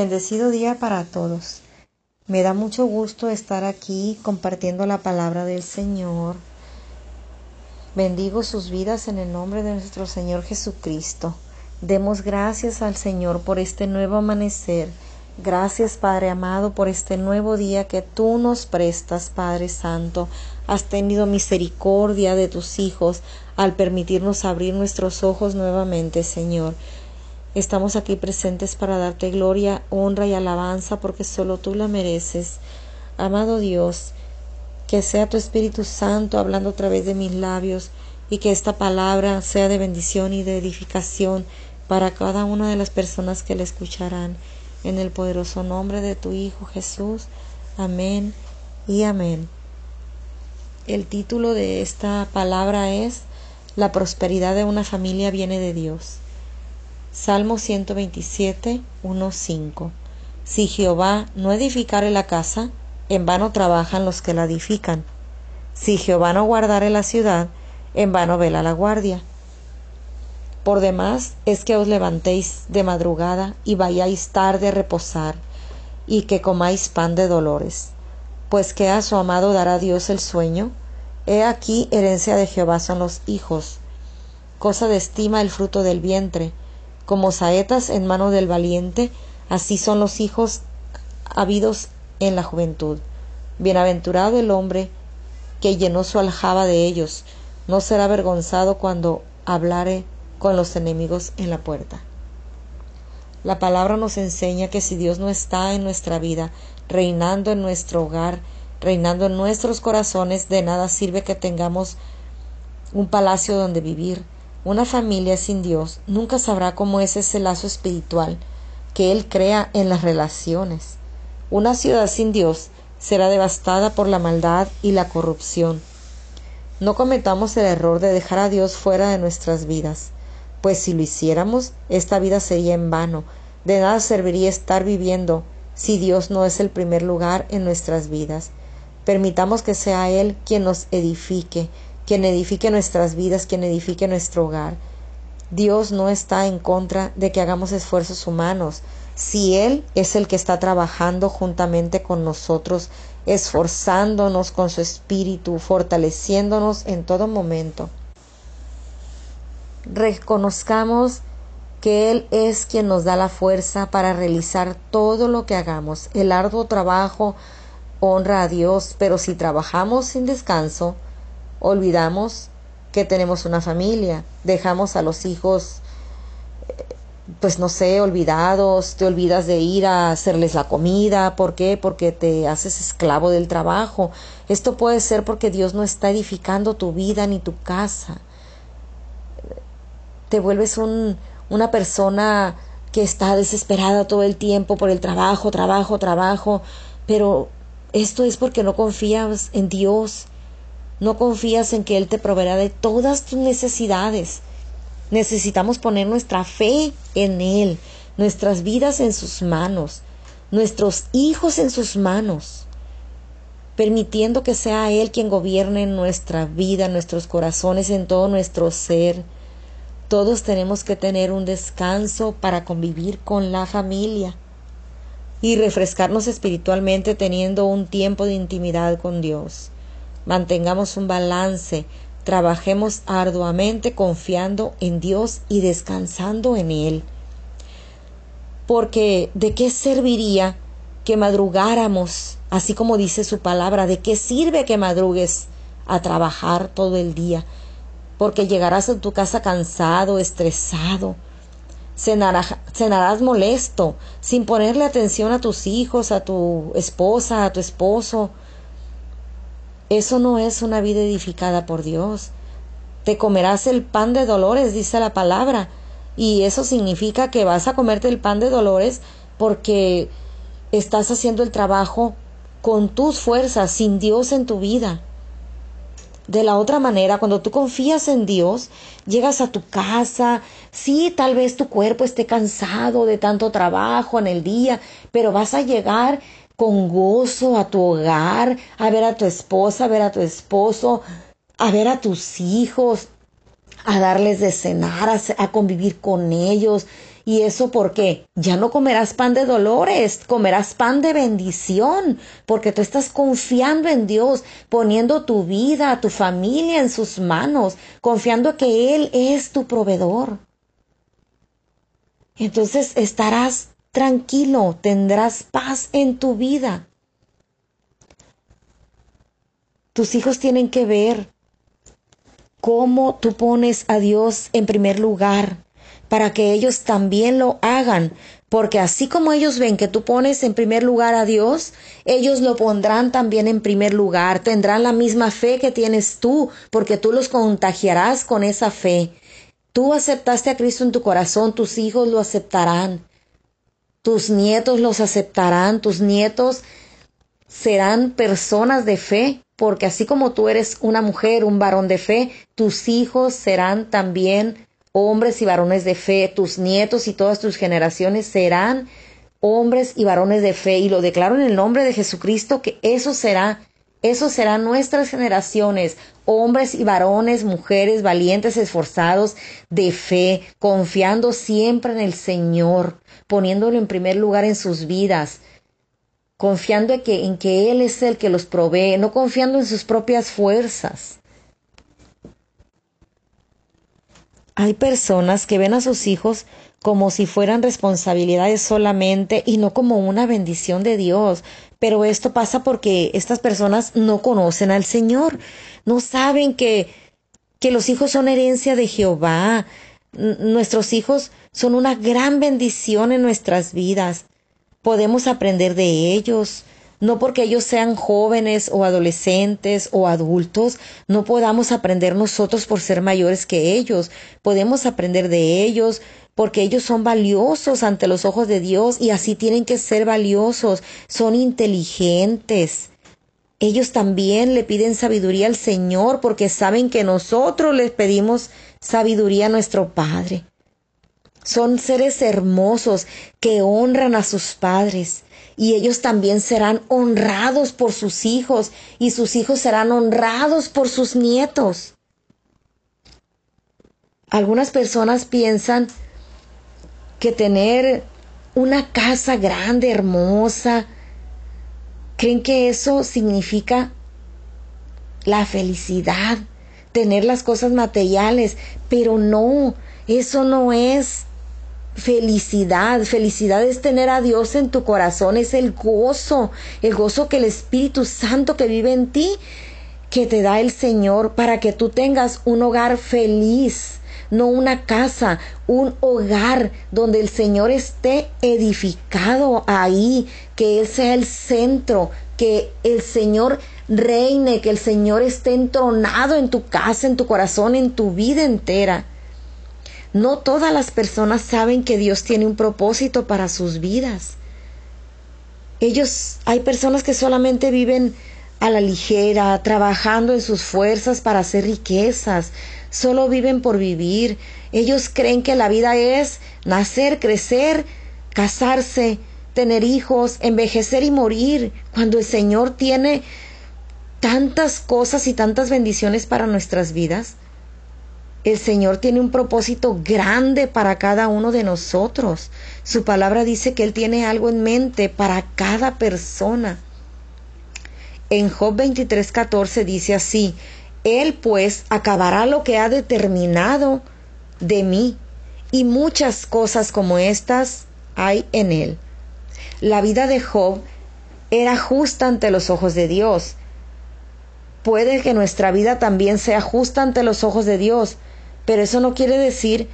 Bendecido día para todos. Me da mucho gusto estar aquí compartiendo la palabra del Señor. Bendigo sus vidas en el nombre de nuestro Señor Jesucristo. Demos gracias al Señor por este nuevo amanecer. Gracias, Padre amado, por este nuevo día que tú nos prestas, Padre Santo. Has tenido misericordia de tus hijos al permitirnos abrir nuestros ojos nuevamente, Señor. Estamos aquí presentes para darte gloria, honra y alabanza porque solo tú la mereces. Amado Dios, que sea tu Espíritu Santo hablando a través de mis labios y que esta palabra sea de bendición y de edificación para cada una de las personas que la escucharán. En el poderoso nombre de tu Hijo Jesús. Amén y amén. El título de esta palabra es La prosperidad de una familia viene de Dios. Salmo 127, 1, 5. Si Jehová no edificare la casa, en vano trabajan los que la edifican. Si Jehová no guardare la ciudad, en vano vela la guardia. Por demás es que os levantéis de madrugada y vayáis tarde a reposar, y que comáis pan de dolores. Pues que a su amado dará Dios el sueño. He aquí herencia de Jehová son los hijos. Cosa de estima el fruto del vientre como saetas en mano del valiente, así son los hijos habidos en la juventud. Bienaventurado el hombre que llenó su aljaba de ellos, no será avergonzado cuando hablare con los enemigos en la puerta. La palabra nos enseña que si Dios no está en nuestra vida, reinando en nuestro hogar, reinando en nuestros corazones, de nada sirve que tengamos un palacio donde vivir, una familia sin Dios nunca sabrá cómo es ese lazo espiritual que Él crea en las relaciones. Una ciudad sin Dios será devastada por la maldad y la corrupción. No cometamos el error de dejar a Dios fuera de nuestras vidas, pues si lo hiciéramos, esta vida sería en vano. De nada serviría estar viviendo si Dios no es el primer lugar en nuestras vidas. Permitamos que sea Él quien nos edifique, quien edifique nuestras vidas, quien edifique nuestro hogar. Dios no está en contra de que hagamos esfuerzos humanos. Si Él es el que está trabajando juntamente con nosotros, esforzándonos con su espíritu, fortaleciéndonos en todo momento. Reconozcamos que Él es quien nos da la fuerza para realizar todo lo que hagamos. El arduo trabajo honra a Dios, pero si trabajamos sin descanso, olvidamos que tenemos una familia, dejamos a los hijos, pues no sé, olvidados, te olvidas de ir a hacerles la comida, ¿por qué? Porque te haces esclavo del trabajo. Esto puede ser porque Dios no está edificando tu vida ni tu casa. Te vuelves un, una persona que está desesperada todo el tiempo por el trabajo, trabajo, trabajo, pero esto es porque no confías en Dios, no confías en que Él te proveerá de todas tus necesidades. Necesitamos poner nuestra fe en Él, nuestras vidas en sus manos, nuestros hijos en sus manos, permitiendo que sea Él quien gobierne nuestra vida, nuestros corazones, en todo nuestro ser. Todos tenemos que tener un descanso para convivir con la familia y refrescarnos espiritualmente teniendo un tiempo de intimidad con Dios. Mantengamos un balance, trabajemos arduamente confiando en Dios y descansando en Él. Porque ¿de qué serviría que madrugáramos, así como dice su palabra? ¿De qué sirve que madrugues a trabajar todo el día? Porque llegarás a tu casa cansado, estresado, cenarás molesto, sin ponerle atención a tus hijos, a tu esposa, a tu esposo, eso no es una vida edificada por Dios. Te comerás el pan de dolores, dice la palabra. Y eso significa que vas a comerte el pan de dolores porque estás haciendo el trabajo con tus fuerzas, sin Dios en tu vida. De la otra manera, cuando tú confías en Dios, llegas a tu casa, sí, tal vez tu cuerpo esté cansado de tanto trabajo en el día, pero vas a llegar con gozo a tu hogar, a ver a tu esposa, a ver a tu esposo, a ver a tus hijos, a darles de cenar, a, convivir con ellos ¿Y eso por qué? Ya no comerás pan de dolores, comerás pan de bendición, porque tú estás confiando en Dios, poniendo tu vida, tu familia en sus manos, confiando que Él es tu proveedor. Entonces estarás tranquilo, tendrás paz en tu vida. Tus hijos tienen que ver cómo tú pones a Dios en primer lugar para que ellos también lo hagan, porque así como ellos ven que tú pones en primer lugar a Dios, ellos lo pondrán también en primer lugar, tendrán la misma fe que tienes tú, porque tú los contagiarás con esa fe. Tú aceptaste a Cristo en tu corazón, tus hijos lo aceptarán, tus nietos los aceptarán, tus nietos serán personas de fe, porque así como tú eres una mujer, un varón de fe, tus hijos serán también hombres y varones de fe, tus nietos y todas tus generaciones serán hombres y varones de fe. Y lo declaro en el nombre de Jesucristo que eso será, eso serán nuestras generaciones, hombres y varones, mujeres valientes, esforzados de fe, confiando siempre en el Señor, poniéndolo en primer lugar en sus vidas confiando en que, en que Él es el que los provee, no confiando en sus propias fuerzas. Hay personas que ven a sus hijos como si fueran responsabilidades solamente y no como una bendición de Dios. Pero esto pasa porque estas personas no conocen al Señor, no saben que, que los hijos son herencia de Jehová. Nuestros hijos son una gran bendición en nuestras vidas podemos aprender de ellos. No porque ellos sean jóvenes o adolescentes o adultos, no podamos aprender nosotros por ser mayores que ellos. Podemos aprender de ellos porque ellos son valiosos ante los ojos de Dios y así tienen que ser valiosos. Son inteligentes. Ellos también le piden sabiduría al Señor porque saben que nosotros les pedimos sabiduría a nuestro Padre. Son seres hermosos que honran a sus padres y ellos también serán honrados por sus hijos y sus hijos serán honrados por sus nietos. Algunas personas piensan que tener una casa grande, hermosa, creen que eso significa la felicidad, tener las cosas materiales, pero no, eso no es felicidad. Felicidad es tener a Dios en tu corazón, es el gozo, el gozo que el Espíritu Santo que vive en ti, que te da el Señor para que tú tengas un hogar feliz. No una casa, un hogar donde el Señor esté edificado ahí, que Él sea el centro, que el Señor reine, que el Señor esté entronado en tu casa, en tu corazón, en tu vida entera. No todas las personas saben que Dios tiene un propósito para sus vidas. Ellos, hay personas que solamente viven a la ligera, trabajando en sus fuerzas para hacer riquezas, solo viven por vivir. Ellos creen que la vida es nacer, crecer, casarse, tener hijos, envejecer y morir, cuando el Señor tiene tantas cosas y tantas bendiciones para nuestras vidas. El Señor tiene un propósito grande para cada uno de nosotros. Su palabra dice que Él tiene algo en mente para cada persona. En Job 23:14 dice así, Él pues acabará lo que ha determinado de mí, y muchas cosas como estas hay en Él. La vida de Job era justa ante los ojos de Dios. Puede que nuestra vida también sea justa ante los ojos de Dios, pero eso no quiere decir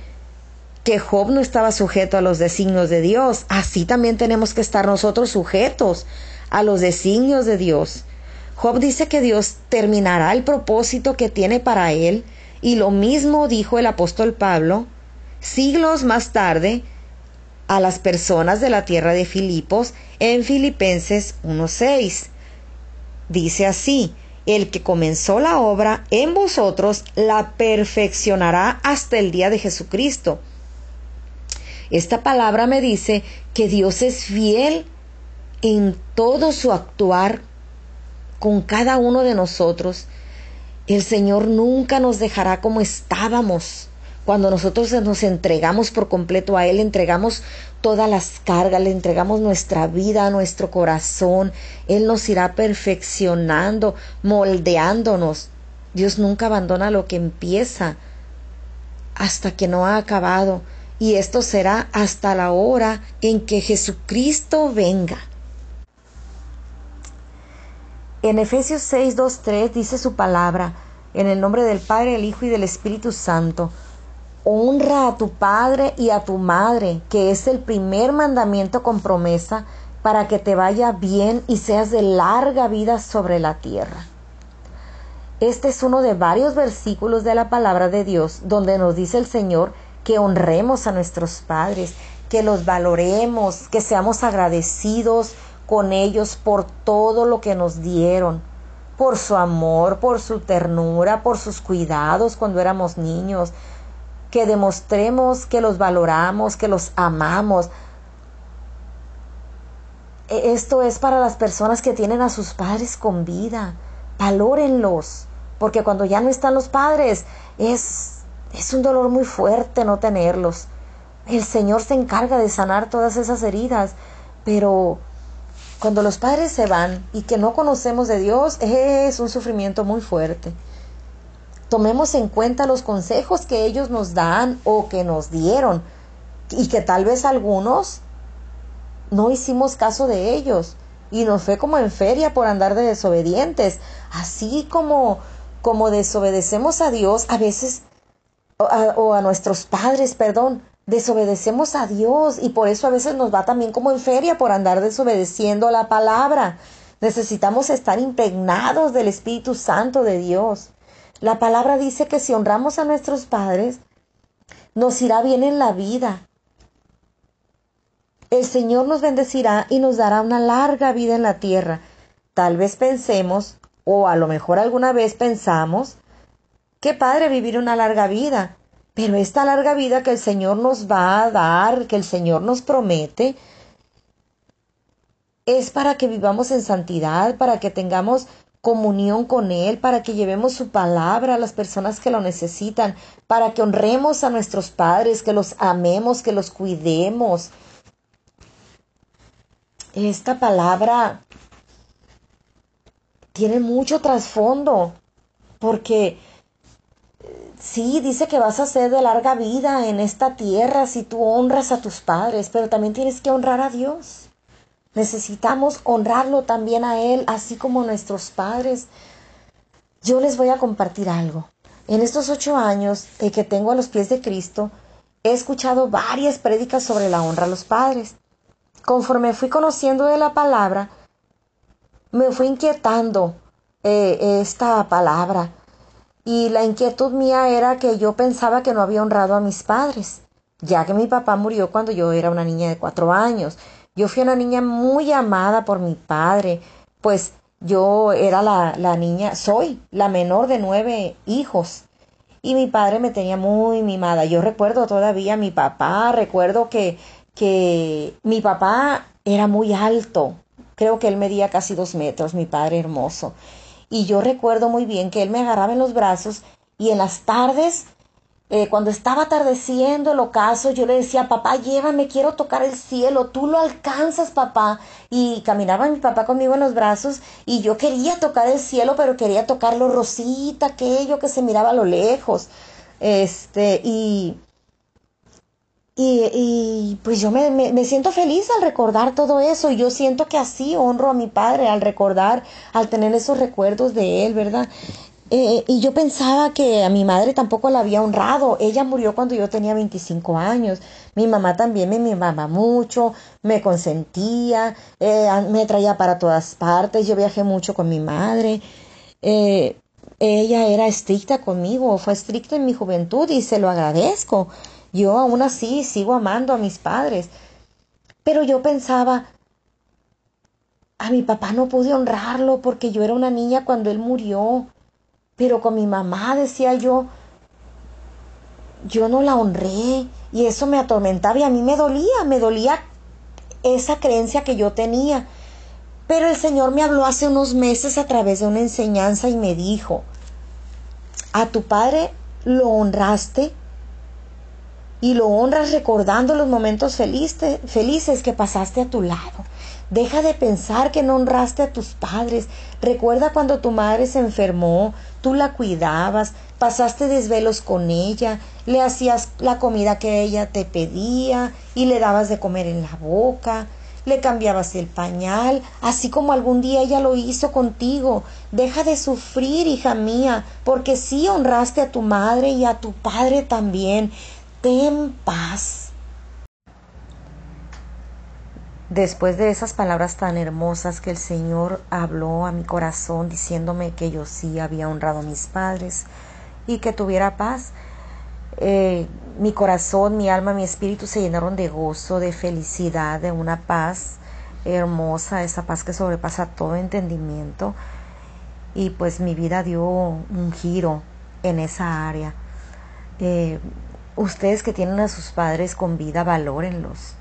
que Job no estaba sujeto a los designios de Dios. Así también tenemos que estar nosotros sujetos a los designios de Dios. Job dice que Dios terminará el propósito que tiene para él, y lo mismo dijo el apóstol Pablo siglos más tarde a las personas de la tierra de Filipos en Filipenses 1.6. Dice así, el que comenzó la obra en vosotros la perfeccionará hasta el día de Jesucristo. Esta palabra me dice que Dios es fiel en todo su actuar con cada uno de nosotros. El Señor nunca nos dejará como estábamos, Cuando nosotros nos entregamos por completo a Él, entregamos todas las cargas, le entregamos nuestra vida, nuestro corazón, Él nos irá perfeccionando, moldeándonos. Dios nunca abandona lo que empieza hasta que no ha acabado. Y esto será hasta la hora en que Jesucristo venga. En Efesios 6, 2, 3 dice su palabra, en el nombre del Padre, del Hijo y del Espíritu Santo. Honra a tu padre y a tu madre, que es el primer mandamiento con promesa, para que te vaya bien y seas de larga vida sobre la tierra. Este es uno de varios versículos de la palabra de Dios donde nos dice el Señor que honremos a nuestros padres, que los valoremos, que seamos agradecidos con ellos por todo lo que nos dieron, por su amor, por su ternura, por sus cuidados cuando éramos niños, que demostremos que los valoramos, que los amamos. E, esto es para las personas que tienen a sus padres con vida. Valórenlos, porque cuando ya no están los padres es, es un dolor muy fuerte no tenerlos. El Señor se encarga de sanar todas esas heridas, pero cuando los padres se van y que no conocemos de Dios es un sufrimiento muy fuerte tomemos en cuenta los consejos que ellos nos dan o que nos dieron y que tal vez algunos no hicimos caso de ellos y nos fue como en feria por andar de desobedientes, así como como desobedecemos a Dios a veces o a, nuestros padres, perdón, desobedecemos a Dios y por eso a veces nos va también como en feria por andar desobedeciendo la palabra. Necesitamos estar impregnados del Espíritu Santo de Dios. La palabra dice que si honramos a nuestros padres, nos irá bien en la vida. El Señor nos bendecirá y nos dará una larga vida en la tierra. Tal vez pensemos, o a lo mejor alguna vez pensamos, qué padre vivir una larga vida. Pero esta larga vida que el Señor nos va a dar, que el Señor nos promete, es para que vivamos en santidad, para que tengamos comunión con Él, para que llevemos su palabra a las personas que lo necesitan, para que honremos a nuestros padres, que los amemos, que los cuidemos. Esta palabra tiene mucho trasfondo, porque sí, dice que vas a ser de larga vida en esta tierra si tú honras a tus padres, pero también tienes que honrar a Dios. Necesitamos honrarlo también a Él, así como nuestros padres. Yo les voy a compartir algo. En estos ocho años de que tengo a los pies de Cristo, he escuchado varias prédicas sobre la honra a los padres. Conforme fui conociendo de la palabra, me fui inquietando eh, esta palabra. Y la inquietud mía era que yo pensaba que no había honrado a mis padres, ya que mi papá murió cuando yo era una niña de cuatro años. Yo fui una niña muy amada por mi padre, pues yo era la, la niña, soy la menor de nueve hijos. Y mi padre me tenía muy mimada. Yo recuerdo todavía a mi papá, recuerdo que, que mi papá era muy alto. Creo que él medía casi dos metros, mi padre hermoso. Y yo recuerdo muy bien que él me agarraba en los brazos y en las tardes eh, cuando estaba atardeciendo el ocaso, yo le decía, papá, llévame, quiero tocar el cielo, tú lo alcanzas, papá. Y caminaba mi papá conmigo en los brazos y yo quería tocar el cielo, pero quería tocarlo rosita, aquello que se miraba a lo lejos. Este, y, y, pues yo me, me, siento feliz al recordar todo eso. Y yo siento que así honro a mi padre al recordar, al tener esos recuerdos de él, ¿verdad? Eh, y yo pensaba que a mi madre tampoco la había honrado. Ella murió cuando yo tenía 25 años. Mi mamá también me mimaba mucho, me consentía, eh, me traía para todas partes. Yo viajé mucho con mi madre. Eh, ella era estricta conmigo, fue estricta en mi juventud y se lo agradezco. Yo aún así sigo amando a mis padres. Pero yo pensaba, a mi papá no pude honrarlo porque yo era una niña cuando él murió pero con mi mamá decía yo, yo no la honré y eso me atormentaba y a mí me dolía, me dolía esa creencia que yo tenía. Pero el Señor me habló hace unos meses a través de una enseñanza y me dijo, a tu padre lo honraste y lo honras recordando los momentos felices, felices que pasaste a tu lado. Deja de pensar que no honraste a tus padres. Recuerda cuando tu madre se enfermó, tú la cuidabas, pasaste desvelos con ella, le hacías la comida que ella te pedía y le dabas de comer en la boca, le cambiabas el pañal, así como algún día ella lo hizo contigo. Deja de sufrir, hija mía, porque sí honraste a tu madre y a tu padre también. Ten paz. Después de esas palabras tan hermosas que el Señor habló a mi corazón diciéndome que yo sí había honrado a mis padres y que tuviera paz, eh, mi corazón, mi alma, mi espíritu se llenaron de gozo, de felicidad, de una paz hermosa, esa paz que sobrepasa todo entendimiento. Y pues mi vida dio un giro en esa área. Eh, ustedes que tienen a sus padres con vida, valórenlos.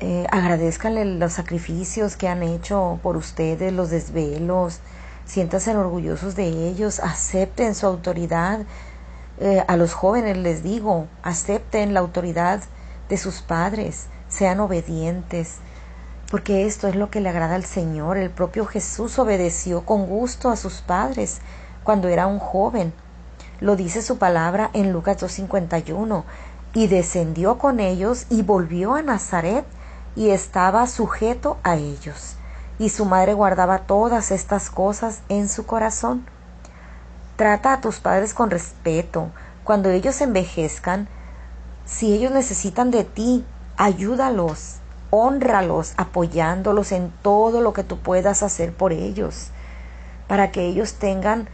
Eh, agradezcanle los sacrificios que han hecho por ustedes, los desvelos, siéntanse orgullosos de ellos, acepten su autoridad, eh, a los jóvenes les digo, acepten la autoridad de sus padres, sean obedientes, porque esto es lo que le agrada al Señor. El propio Jesús obedeció con gusto a sus padres cuando era un joven. Lo dice su palabra en Lucas 2.51. Y descendió con ellos y volvió a Nazaret y estaba sujeto a ellos. Y su madre guardaba todas estas cosas en su corazón. Trata a tus padres con respeto. Cuando ellos envejezcan, si ellos necesitan de ti, ayúdalos, honralos, apoyándolos en todo lo que tú puedas hacer por ellos, para que ellos tengan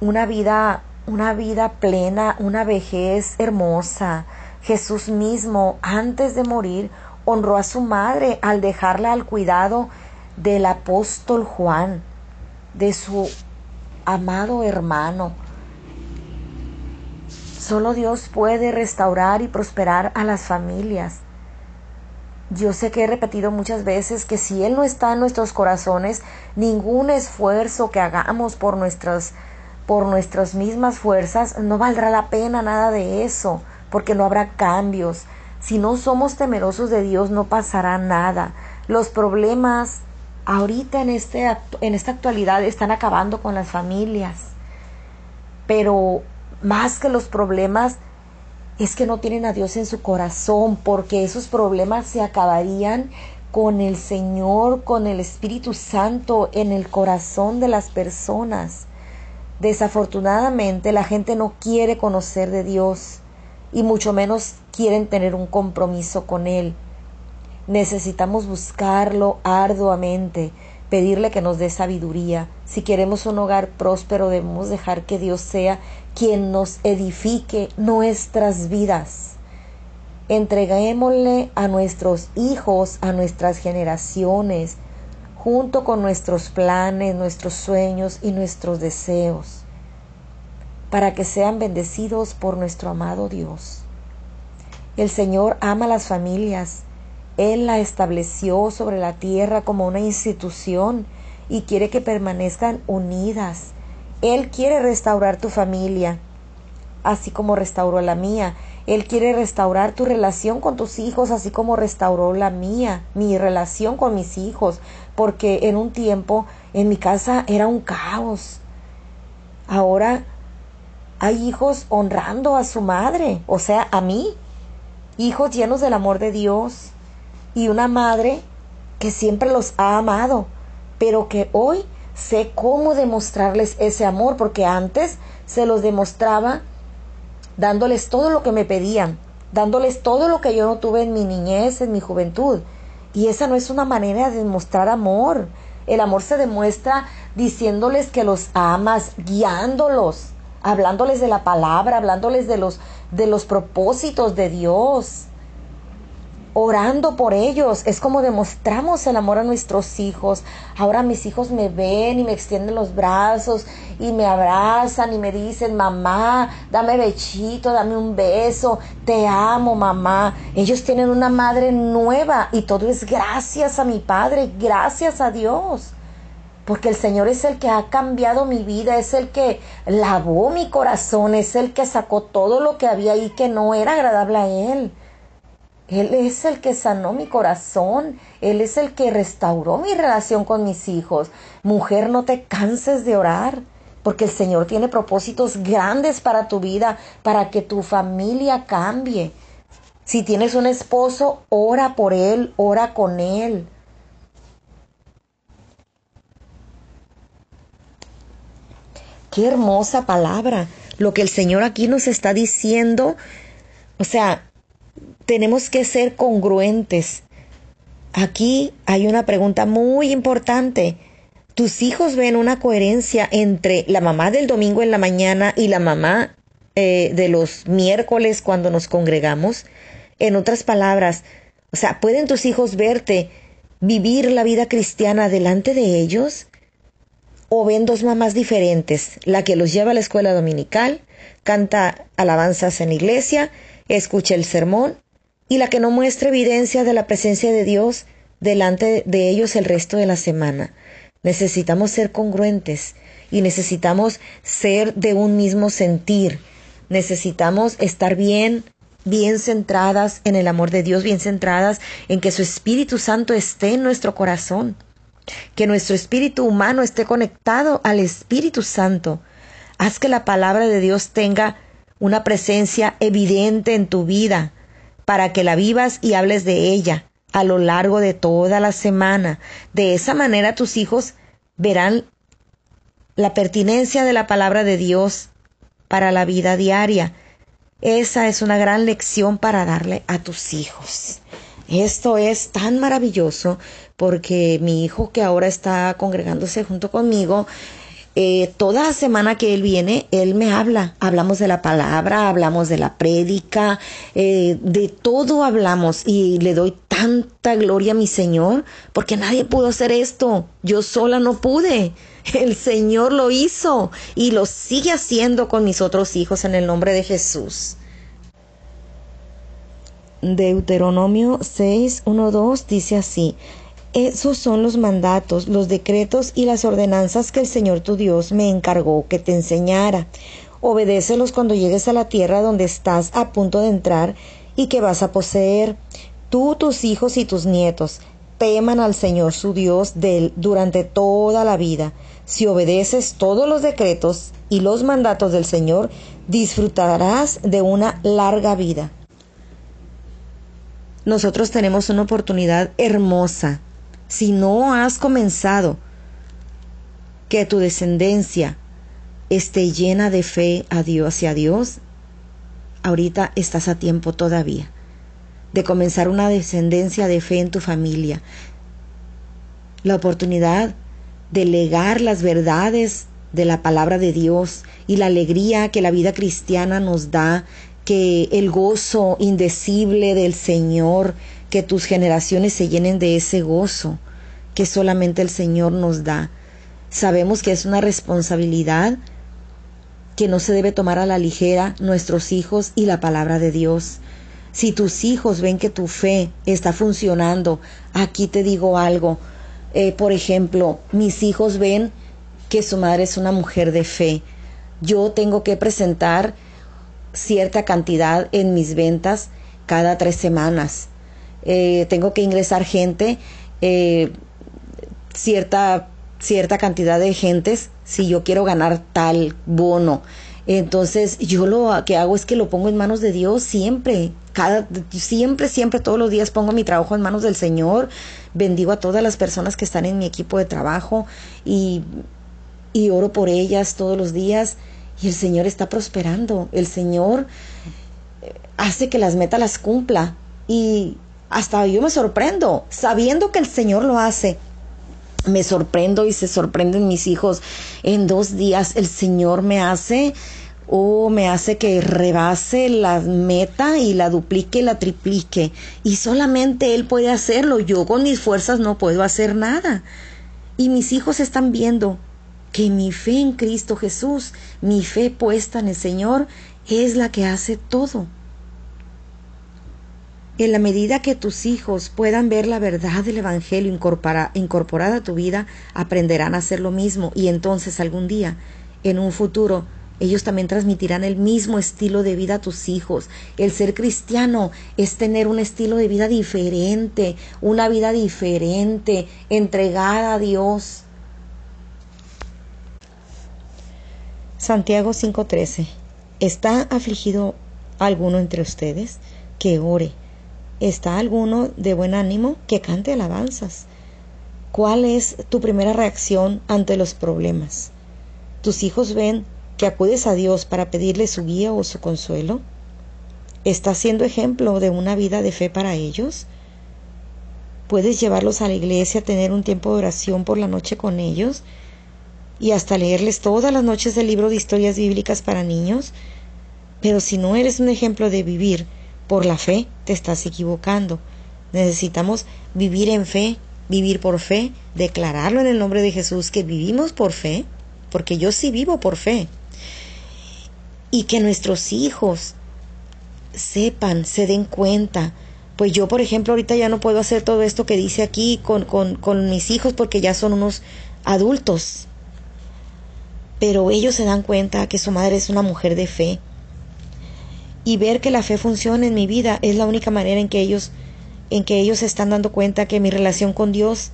una vida, una vida plena, una vejez hermosa. Jesús mismo, antes de morir, honró a su madre al dejarla al cuidado del apóstol Juan, de su amado hermano. Solo Dios puede restaurar y prosperar a las familias. Yo sé que he repetido muchas veces que si Él no está en nuestros corazones, ningún esfuerzo que hagamos por nuestras, por nuestras mismas fuerzas no valdrá la pena nada de eso, porque no habrá cambios. Si no somos temerosos de Dios, no pasará nada. Los problemas ahorita en, este, en esta actualidad están acabando con las familias. Pero más que los problemas es que no tienen a Dios en su corazón, porque esos problemas se acabarían con el Señor, con el Espíritu Santo en el corazón de las personas. Desafortunadamente la gente no quiere conocer de Dios y mucho menos quieren tener un compromiso con Él. Necesitamos buscarlo arduamente, pedirle que nos dé sabiduría. Si queremos un hogar próspero, debemos dejar que Dios sea quien nos edifique nuestras vidas. Entreguémosle a nuestros hijos, a nuestras generaciones, junto con nuestros planes, nuestros sueños y nuestros deseos, para que sean bendecidos por nuestro amado Dios. El Señor ama las familias, él la estableció sobre la tierra como una institución y quiere que permanezcan unidas. Él quiere restaurar tu familia, así como restauró la mía. Él quiere restaurar tu relación con tus hijos, así como restauró la mía, mi relación con mis hijos, porque en un tiempo en mi casa era un caos. Ahora hay hijos honrando a su madre, o sea, a mí, hijos llenos del amor de Dios, y una madre que siempre los ha amado, pero que hoy sé cómo demostrarles ese amor, porque antes se los demostraba dándoles todo lo que me pedían, dándoles todo lo que yo no tuve en mi niñez, en mi juventud. Y esa no es una manera de demostrar amor. El amor se demuestra diciéndoles que los amas, guiándolos, hablándoles de la palabra, hablándoles de los de los propósitos de Dios orando por ellos. Es como demostramos el amor a nuestros hijos. Ahora mis hijos me ven y me extienden los brazos y me abrazan y me dicen, mamá, dame bechito, dame un beso, te amo, mamá. Ellos tienen una madre nueva y todo es gracias a mi padre, gracias a Dios. Porque el Señor es el que ha cambiado mi vida, es el que lavó mi corazón, es el que sacó todo lo que había ahí que no era agradable a Él. Él es el que sanó mi corazón, Él es el que restauró mi relación con mis hijos. Mujer, no te canses de orar, porque el Señor tiene propósitos grandes para tu vida, para que tu familia cambie. Si tienes un esposo, ora por él, ora con él. Qué hermosa palabra. Lo que el Señor aquí nos está diciendo. O sea, tenemos que ser congruentes. Aquí hay una pregunta muy importante. ¿Tus hijos ven una coherencia entre la mamá del domingo en la mañana y la mamá eh, de los miércoles cuando nos congregamos? En otras palabras, o sea, ¿pueden tus hijos verte vivir la vida cristiana delante de ellos? O ven dos mamás diferentes, la que los lleva a la escuela dominical, canta alabanzas en iglesia, escucha el sermón, y la que no muestra evidencia de la presencia de Dios delante de ellos el resto de la semana. Necesitamos ser congruentes y necesitamos ser de un mismo sentir. Necesitamos estar bien, bien centradas en el amor de Dios, bien centradas en que su Espíritu Santo esté en nuestro corazón que nuestro espíritu humano esté conectado al Espíritu Santo. Haz que la palabra de Dios tenga una presencia evidente en tu vida para que la vivas y hables de ella a lo largo de toda la semana. De esa manera tus hijos verán la pertinencia de la palabra de Dios para la vida diaria. Esa es una gran lección para darle a tus hijos. Esto es tan maravilloso porque mi hijo que ahora está congregándose junto conmigo, eh, toda semana que él viene, él me habla. Hablamos de la palabra, hablamos de la prédica, eh, de todo hablamos y le doy tanta gloria a mi Señor porque nadie pudo hacer esto. Yo sola no pude. El Señor lo hizo y lo sigue haciendo con mis otros hijos en el nombre de Jesús. Deuteronomio 6, 1, 2 dice así, esos son los mandatos, los decretos y las ordenanzas que el Señor tu Dios me encargó que te enseñara. Obedécelos cuando llegues a la tierra donde estás a punto de entrar y que vas a poseer. Tú, tus hijos y tus nietos teman al Señor su Dios de durante toda la vida. Si obedeces todos los decretos y los mandatos del Señor, disfrutarás de una larga vida nosotros tenemos una oportunidad hermosa. Si no has comenzado, que tu descendencia esté llena de fe a Dios hacia Dios, ahorita estás a tiempo todavía de comenzar una descendencia de fe en tu familia. La oportunidad de legar las verdades de la palabra de Dios y la alegría que la vida cristiana nos da que el gozo indecible del Señor, que tus generaciones se llenen de ese gozo que solamente el Señor nos da. Sabemos que es una responsabilidad que no se debe tomar a la ligera nuestros hijos y la palabra de Dios. Si tus hijos ven que tu fe está funcionando, aquí te digo algo. Eh, por ejemplo, mis hijos ven que su madre es una mujer de fe. Yo tengo que presentar cierta cantidad en mis ventas cada tres semanas. Eh, tengo que ingresar gente, eh, cierta, cierta cantidad de gentes si yo quiero ganar tal bono. Entonces yo lo que hago es que lo pongo en manos de Dios siempre, cada, siempre, siempre, todos los días pongo mi trabajo en manos del Señor, bendigo a todas las personas que están en mi equipo de trabajo y, y oro por ellas todos los días y el Señor está prosperando. El Señor eh, hace que las metas las cumpla. Y hasta yo me sorprendo, sabiendo que el Señor lo hace. Me sorprendo y se sorprenden mis hijos. En dos días el Señor me hace o oh, me hace que rebase la meta y la duplique, la triplique. Y solamente Él puede hacerlo. Yo con mis fuerzas no puedo hacer nada. Y mis hijos están viendo que mi fe en Cristo Jesús, mi fe puesta en el Señor, es la que hace todo. En la medida que tus hijos puedan ver la verdad del Evangelio incorporada a tu vida, aprenderán a hacer lo mismo y entonces algún día, en un futuro, ellos también transmitirán el mismo estilo de vida a tus hijos. El ser cristiano es tener un estilo de vida diferente, una vida diferente, entregada a Dios. Santiago 5:13. ¿Está afligido alguno entre ustedes? Que ore. ¿Está alguno de buen ánimo? Que cante alabanzas. ¿Cuál es tu primera reacción ante los problemas? ¿Tus hijos ven que acudes a Dios para pedirle su guía o su consuelo? ¿Estás siendo ejemplo de una vida de fe para ellos? ¿Puedes llevarlos a la iglesia tener un tiempo de oración por la noche con ellos? y hasta leerles todas las noches el libro de historias bíblicas para niños. Pero si no eres un ejemplo de vivir por la fe, te estás equivocando. Necesitamos vivir en fe, vivir por fe, declararlo en el nombre de Jesús que vivimos por fe, porque yo sí vivo por fe. Y que nuestros hijos sepan, se den cuenta. Pues yo, por ejemplo, ahorita ya no puedo hacer todo esto que dice aquí con, con, con mis hijos porque ya son unos adultos, pero ellos se dan cuenta que su madre es una mujer de fe. Y ver que la fe funciona en mi vida es la única manera en que ellos en que ellos se están dando cuenta que mi relación con Dios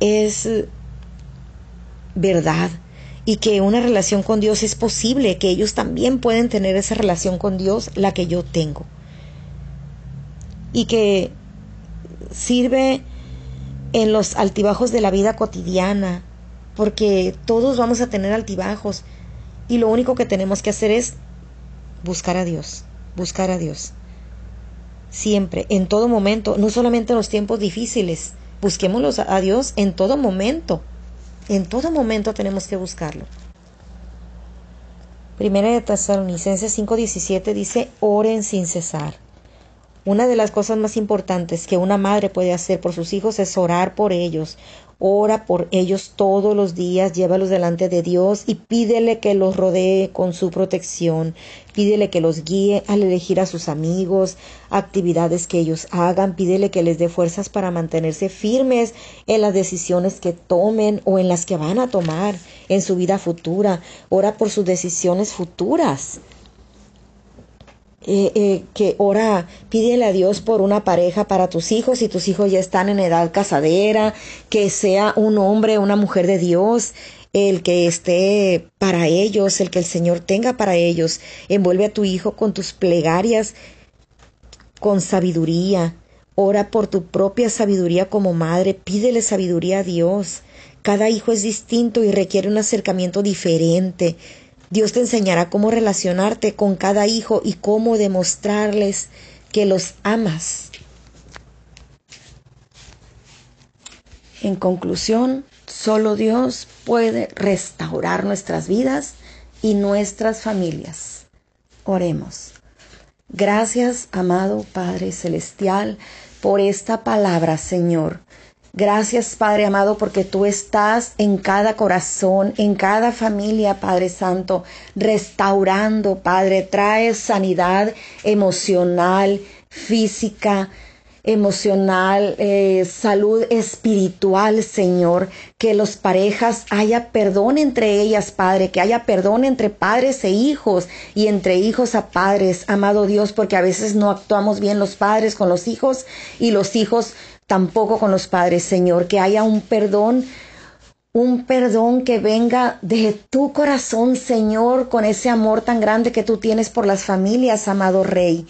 es verdad y que una relación con Dios es posible, que ellos también pueden tener esa relación con Dios, la que yo tengo. Y que sirve en los altibajos de la vida cotidiana, porque todos vamos a tener altibajos y lo único que tenemos que hacer es buscar a Dios, buscar a Dios. Siempre, en todo momento, no solamente en los tiempos difíciles, busquémoslos a Dios en todo momento. En todo momento tenemos que buscarlo. Primera de Tesalonicenses 5:17 dice, oren sin cesar. Una de las cosas más importantes que una madre puede hacer por sus hijos es orar por ellos, Ora por ellos todos los días, llévalos delante de Dios y pídele que los rodee con su protección. Pídele que los guíe al elegir a sus amigos, actividades que ellos hagan. Pídele que les dé fuerzas para mantenerse firmes en las decisiones que tomen o en las que van a tomar en su vida futura. Ora por sus decisiones futuras. Eh, eh, que ora, pídele a Dios por una pareja para tus hijos, si tus hijos ya están en edad casadera, que sea un hombre, una mujer de Dios, el que esté para ellos, el que el Señor tenga para ellos. Envuelve a tu hijo con tus plegarias, con sabiduría. Ora por tu propia sabiduría como madre, pídele sabiduría a Dios. Cada hijo es distinto y requiere un acercamiento diferente. Dios te enseñará cómo relacionarte con cada hijo y cómo demostrarles que los amas. En conclusión, solo Dios puede restaurar nuestras vidas y nuestras familias. Oremos. Gracias, amado Padre Celestial, por esta palabra, Señor. Gracias, Padre amado, porque tú estás en cada corazón, en cada familia, Padre Santo, restaurando, Padre, traes sanidad emocional, física, emocional, eh, salud espiritual, Señor, que los parejas haya perdón entre ellas, Padre, que haya perdón entre padres e hijos y entre hijos a padres, amado Dios, porque a veces no actuamos bien los padres con los hijos y los hijos tampoco con los padres, Señor, que haya un perdón, un perdón que venga de tu corazón, Señor, con ese amor tan grande que tú tienes por las familias, amado Rey.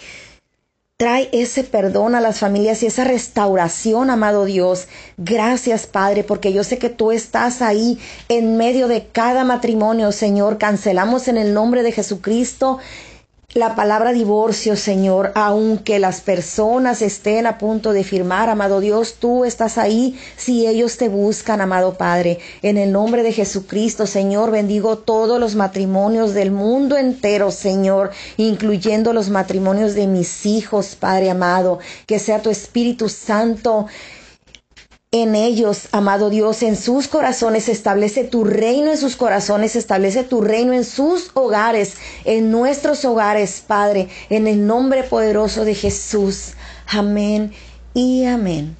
Trae ese perdón a las familias y esa restauración, amado Dios. Gracias, Padre, porque yo sé que tú estás ahí en medio de cada matrimonio, Señor. Cancelamos en el nombre de Jesucristo la palabra divorcio, Señor, aunque las personas estén a punto de firmar, amado Dios, tú estás ahí si ellos te buscan, amado Padre. En el nombre de Jesucristo, Señor, bendigo todos los matrimonios del mundo entero, Señor, incluyendo los matrimonios de mis hijos, Padre amado. Que sea tu Espíritu Santo en ellos, amado Dios, en sus corazones, establece tu reino en sus corazones, establece tu reino en sus hogares, en nuestros hogares, Padre, en el nombre poderoso de Jesús. Amén y amén.